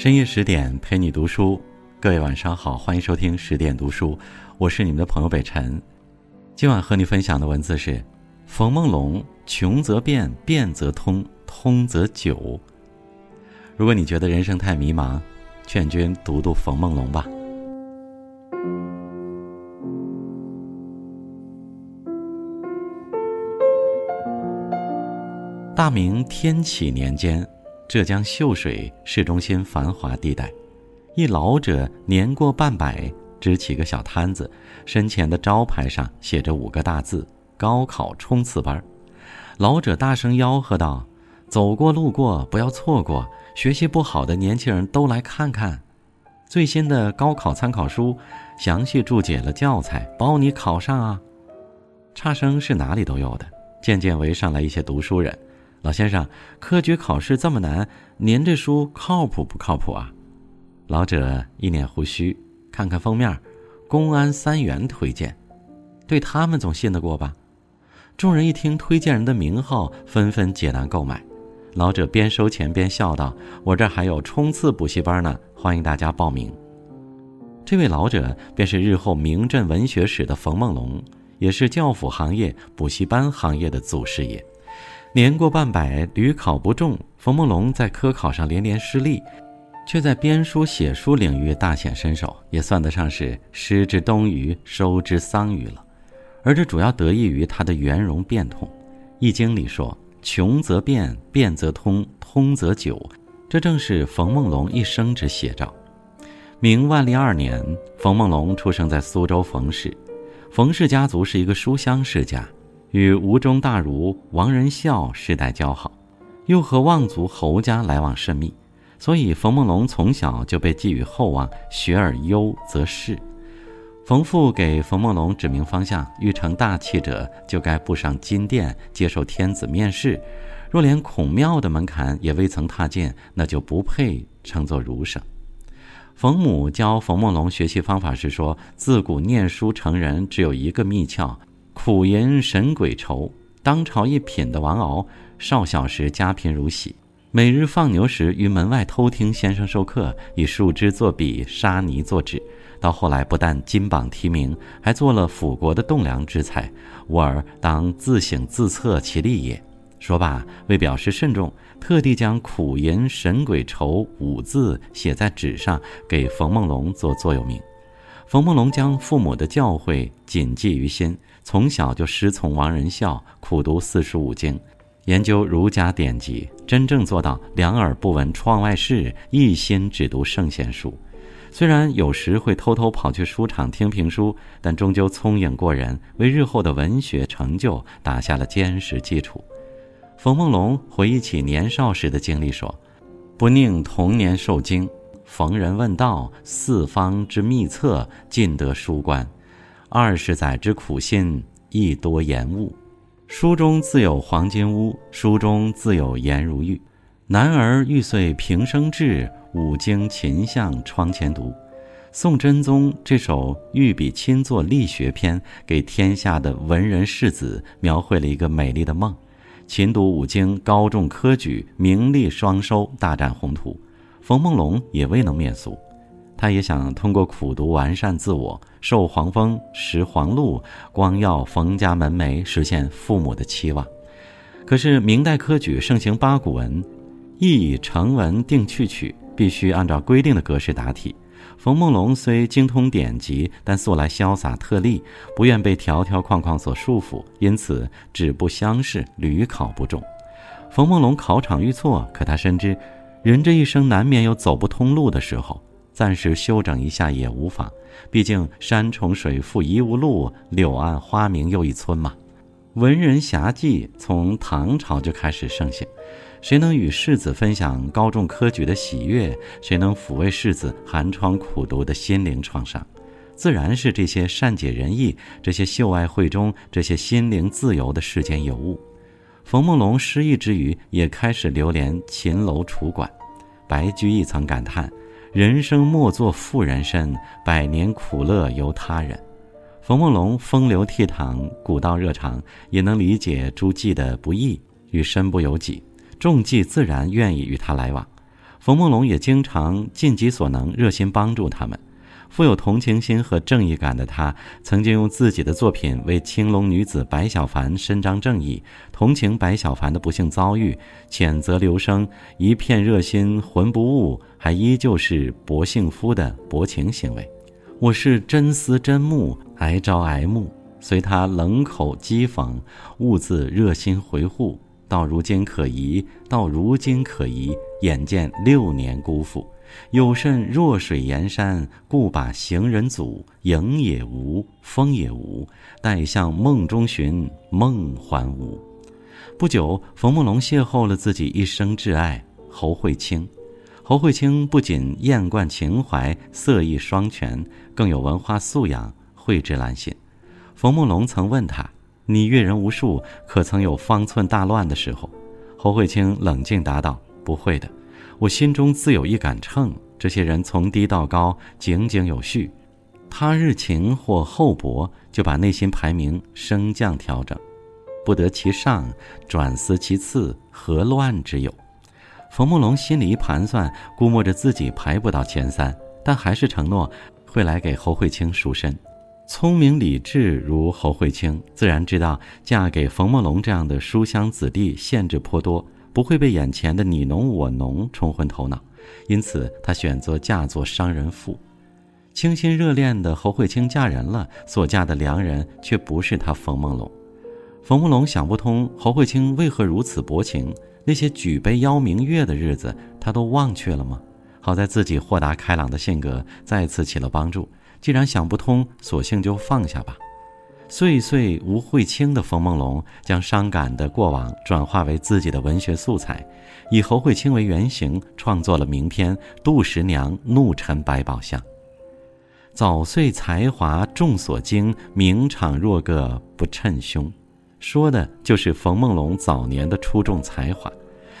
深夜十点陪你读书，各位晚上好，欢迎收听十点读书，我是你们的朋友北辰。今晚和你分享的文字是冯梦龙：穷则变，变则通，通则久。如果你觉得人生太迷茫，劝君读读冯梦龙吧。大明天启年间。浙江秀水市中心繁华地带，一老者年过半百，支起个小摊子，身前的招牌上写着五个大字：“高考冲刺班。”老者大声吆喝道：“走过路过不要错过，学习不好的年轻人都来看看，最新的高考参考书，详细注解了教材，包你考上啊！”差生是哪里都有的，渐渐围上来一些读书人。老先生，科举考试这么难，您这书靠谱不靠谱啊？老者一脸胡须，看看封面，公安三元推荐，对他们总信得过吧？众人一听推荐人的名号，纷纷解囊购买。老者边收钱边笑道：“我这还有冲刺补习班呢，欢迎大家报名。”这位老者便是日后名震文学史的冯梦龙，也是教辅行业、补习班行业的祖师爷。年过半百，屡考不中，冯梦龙在科考上连连失利，却在编书写书领域大显身手，也算得上是失之东隅，收之桑榆了。而这主要得益于他的圆融变通，《易经》里说：“穷则变，变则通，通则久。”这正是冯梦龙一生之写照。明万历二年，冯梦龙出生在苏州冯氏，冯氏家族是一个书香世家。与吴中大儒王仁孝世代交好，又和望族侯家来往甚密，所以冯梦龙从小就被寄予厚望，学而优则仕。冯父给冯梦龙指明方向，欲成大器者，就该步上金殿，接受天子面试。若连孔庙的门槛也未曾踏进，那就不配称作儒生。冯母教冯梦龙学习方法是说，自古念书成人只有一个秘窍。苦吟神鬼愁，当朝一品的王敖，少小时家贫如洗，每日放牛时于门外偷听先生授课，以树枝作笔，沙泥作纸。到后来，不但金榜题名，还做了辅国的栋梁之才。吾儿当自省自测其力也。说罢，为表示慎重，特地将“苦吟神鬼愁”五字写在纸上，给冯梦龙做座右铭。冯梦龙将父母的教诲谨记于心。从小就师从王仁孝，苦读四书五经，研究儒家典籍，真正做到两耳不闻窗外事，一心只读圣贤书。虽然有时会偷偷跑去书场听评书，但终究聪颖过人，为日后的文学成就打下了坚实基础。冯梦龙回忆起年少时的经历说：“不宁童年受惊，逢人问道，四方之秘策，尽得书关。”二十载之苦心，亦多言误。书中自有黄金屋，书中自有颜如玉。男儿欲遂平生志，五经勤向窗前读。宋真宗这首御笔亲作力学篇，给天下的文人士子描绘了一个美丽的梦：勤读五经，高中科举，名利双收，大展宏图。冯梦龙也未能免俗。他也想通过苦读完善自我，受黄蜂，识黄露，光耀冯家门楣，实现父母的期望。可是明代科举盛行八股文，亦以成文定去取，必须按照规定的格式答题。冯梦龙虽精通典籍，但素来潇洒特立，不愿被条条框框所束缚，因此只不相识，屡考不中。冯梦龙考场遇挫，可他深知，人这一生难免有走不通路的时候。暂时休整一下也无妨，毕竟山重水复疑无路，柳暗花明又一村嘛。文人侠妓从唐朝就开始盛行，谁能与世子分享高中科举的喜悦？谁能抚慰世子寒窗苦读的心灵创伤？自然是这些善解人意、这些秀爱会中、这些心灵自由的世间尤物。冯梦龙失意之余，也开始流连秦楼楚馆。白居易曾感叹。人生莫做妇人身，百年苦乐由他人。冯梦龙风流倜傥，古道热肠，也能理解诸妓的不易与身不由己，众妓自然愿意与他来往。冯梦龙也经常尽己所能，热心帮助他们。富有同情心和正义感的他，曾经用自己的作品为青龙女子白小凡伸张正义，同情白小凡的不幸遭遇，谴责刘生一片热心浑不悟，还依旧是薄幸夫的薄情行为。我是真思真慕，挨朝挨暮，随他冷口讥讽，兀自热心回护。到如今可疑，到如今可疑，眼见六年辜负。有甚弱水岩山，故把行人阻。影也无，风也无，待向梦中寻，梦还无。不久，冯梦龙邂逅了自己一生挚爱侯慧清。侯慧清不仅艳冠情怀、色艺双全，更有文化素养、蕙质兰心。冯梦龙曾问他：“你阅人无数，可曾有方寸大乱的时候？”侯慧清冷静答道：“不会的。”我心中自有一杆秤，这些人从低到高，井井有序，他日勤或厚薄，就把内心排名升降调整，不得其上，转思其次，何乱之有？冯梦龙心里一盘算，估摸着自己排不到前三，但还是承诺会来给侯慧清赎身。聪明理智如侯慧清，自然知道嫁给冯梦龙这样的书香子弟限制颇多。不会被眼前的你侬我侬冲昏头脑，因此他选择嫁作商人妇。倾心热恋的侯慧清嫁人了，所嫁的良人却不是他冯梦龙。冯梦龙想不通侯慧清为何如此薄情，那些举杯邀明月的日子他都忘却了吗？好在自己豁达开朗的性格再次起了帮助。既然想不通，索性就放下吧。岁岁无慧清的冯梦龙，将伤感的过往转化为自己的文学素材，以侯慧清为原型，创作了名篇《杜十娘怒沉百宝箱》。早岁才华众所惊，名场若个不称兄，说的就是冯梦龙早年的出众才华。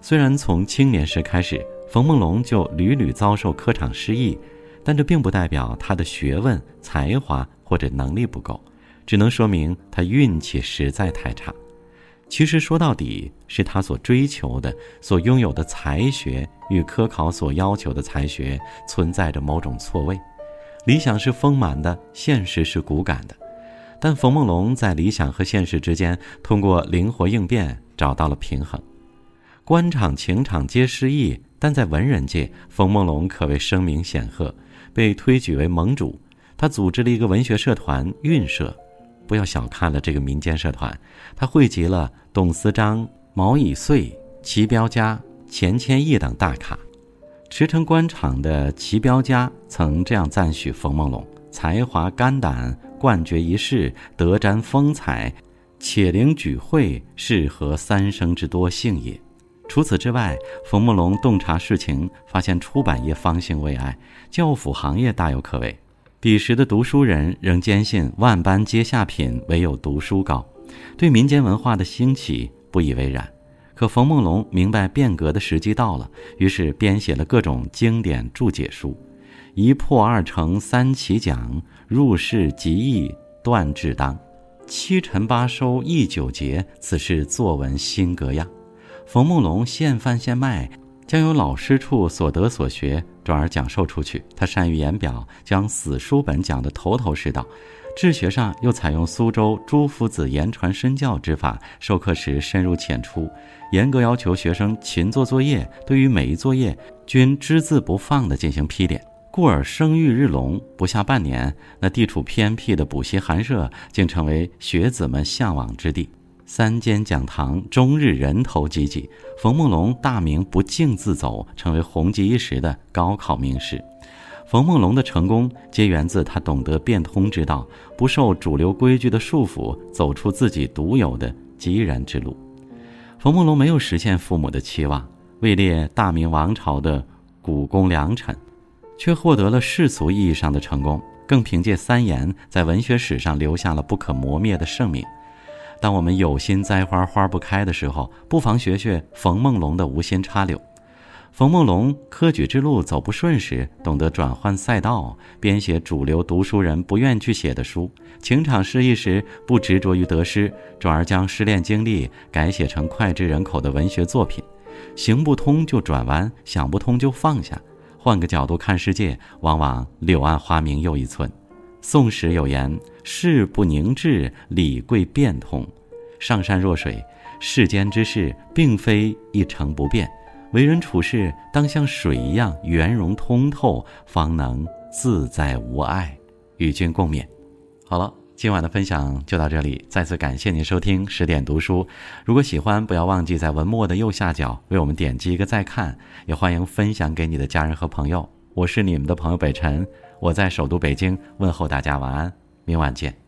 虽然从青年时开始，冯梦龙就屡屡遭受科场失意，但这并不代表他的学问、才华或者能力不够。只能说明他运气实在太差。其实说到底，是他所追求的、所拥有的才学与科考所要求的才学存在着某种错位。理想是丰满的，现实是骨感的。但冯梦龙在理想和现实之间，通过灵活应变找到了平衡。官场、情场皆失意，但在文人界，冯梦龙可谓声名显赫，被推举为盟主。他组织了一个文学社团——韵社。不要小看了这个民间社团，它汇集了董思章、毛以岁、齐彪家、钱谦益等大咖。驰骋官场的齐彪家曾这样赞许冯梦龙：“才华肝胆，冠绝一世，得沾风采，且灵举会，适合三生之多幸也。”除此之外，冯梦龙洞察世情，发现出版业方兴未艾，教辅行业大有可为。彼时的读书人仍坚信万般皆下品，唯有读书高，对民间文化的兴起不以为然。可冯梦龙明白变革的时机到了，于是编写了各种经典注解书，一破二成三起讲，入世极易断志当，七陈八收一九节，此是作文新格样。冯梦龙现翻现卖。将由老师处所得所学转而讲授出去。他善于言表，将死书本讲得头头是道。治学上又采用苏州朱夫子言传身教之法，授课时深入浅出，严格要求学生勤做作业。对于每一作业，均只字不放地进行批点，故而声誉日隆。不下半年，那地处偏僻的补习寒舍竟成为学子们向往之地。三间讲堂终日人头济济，冯梦龙大名不胫自走，成为红极一时的高考名师。冯梦龙的成功皆源自他懂得变通之道，不受主流规矩的束缚，走出自己独有的极然之路。冯梦龙没有实现父母的期望，位列大明王朝的古公良臣，却获得了世俗意义上的成功，更凭借三言在文学史上留下了不可磨灭的盛名。当我们有心栽花花不开的时候，不妨学学冯梦龙的无心插柳。冯梦龙科举之路走不顺时，懂得转换赛道，编写主流读书人不愿去写的书；情场失意时，不执着于得失，转而将失恋经历改写成脍炙人口的文学作品。行不通就转弯，想不通就放下，换个角度看世界，往往柳暗花明又一村。宋史有言：“事不凝滞，理贵变通。”上善若水，世间之事并非一成不变，为人处事当像水一样圆融通透，方能自在无碍。与君共勉。好了。今晚的分享就到这里，再次感谢您收听十点读书。如果喜欢，不要忘记在文末的右下角为我们点击一个再看，也欢迎分享给你的家人和朋友。我是你们的朋友北辰，我在首都北京问候大家晚安，明晚见。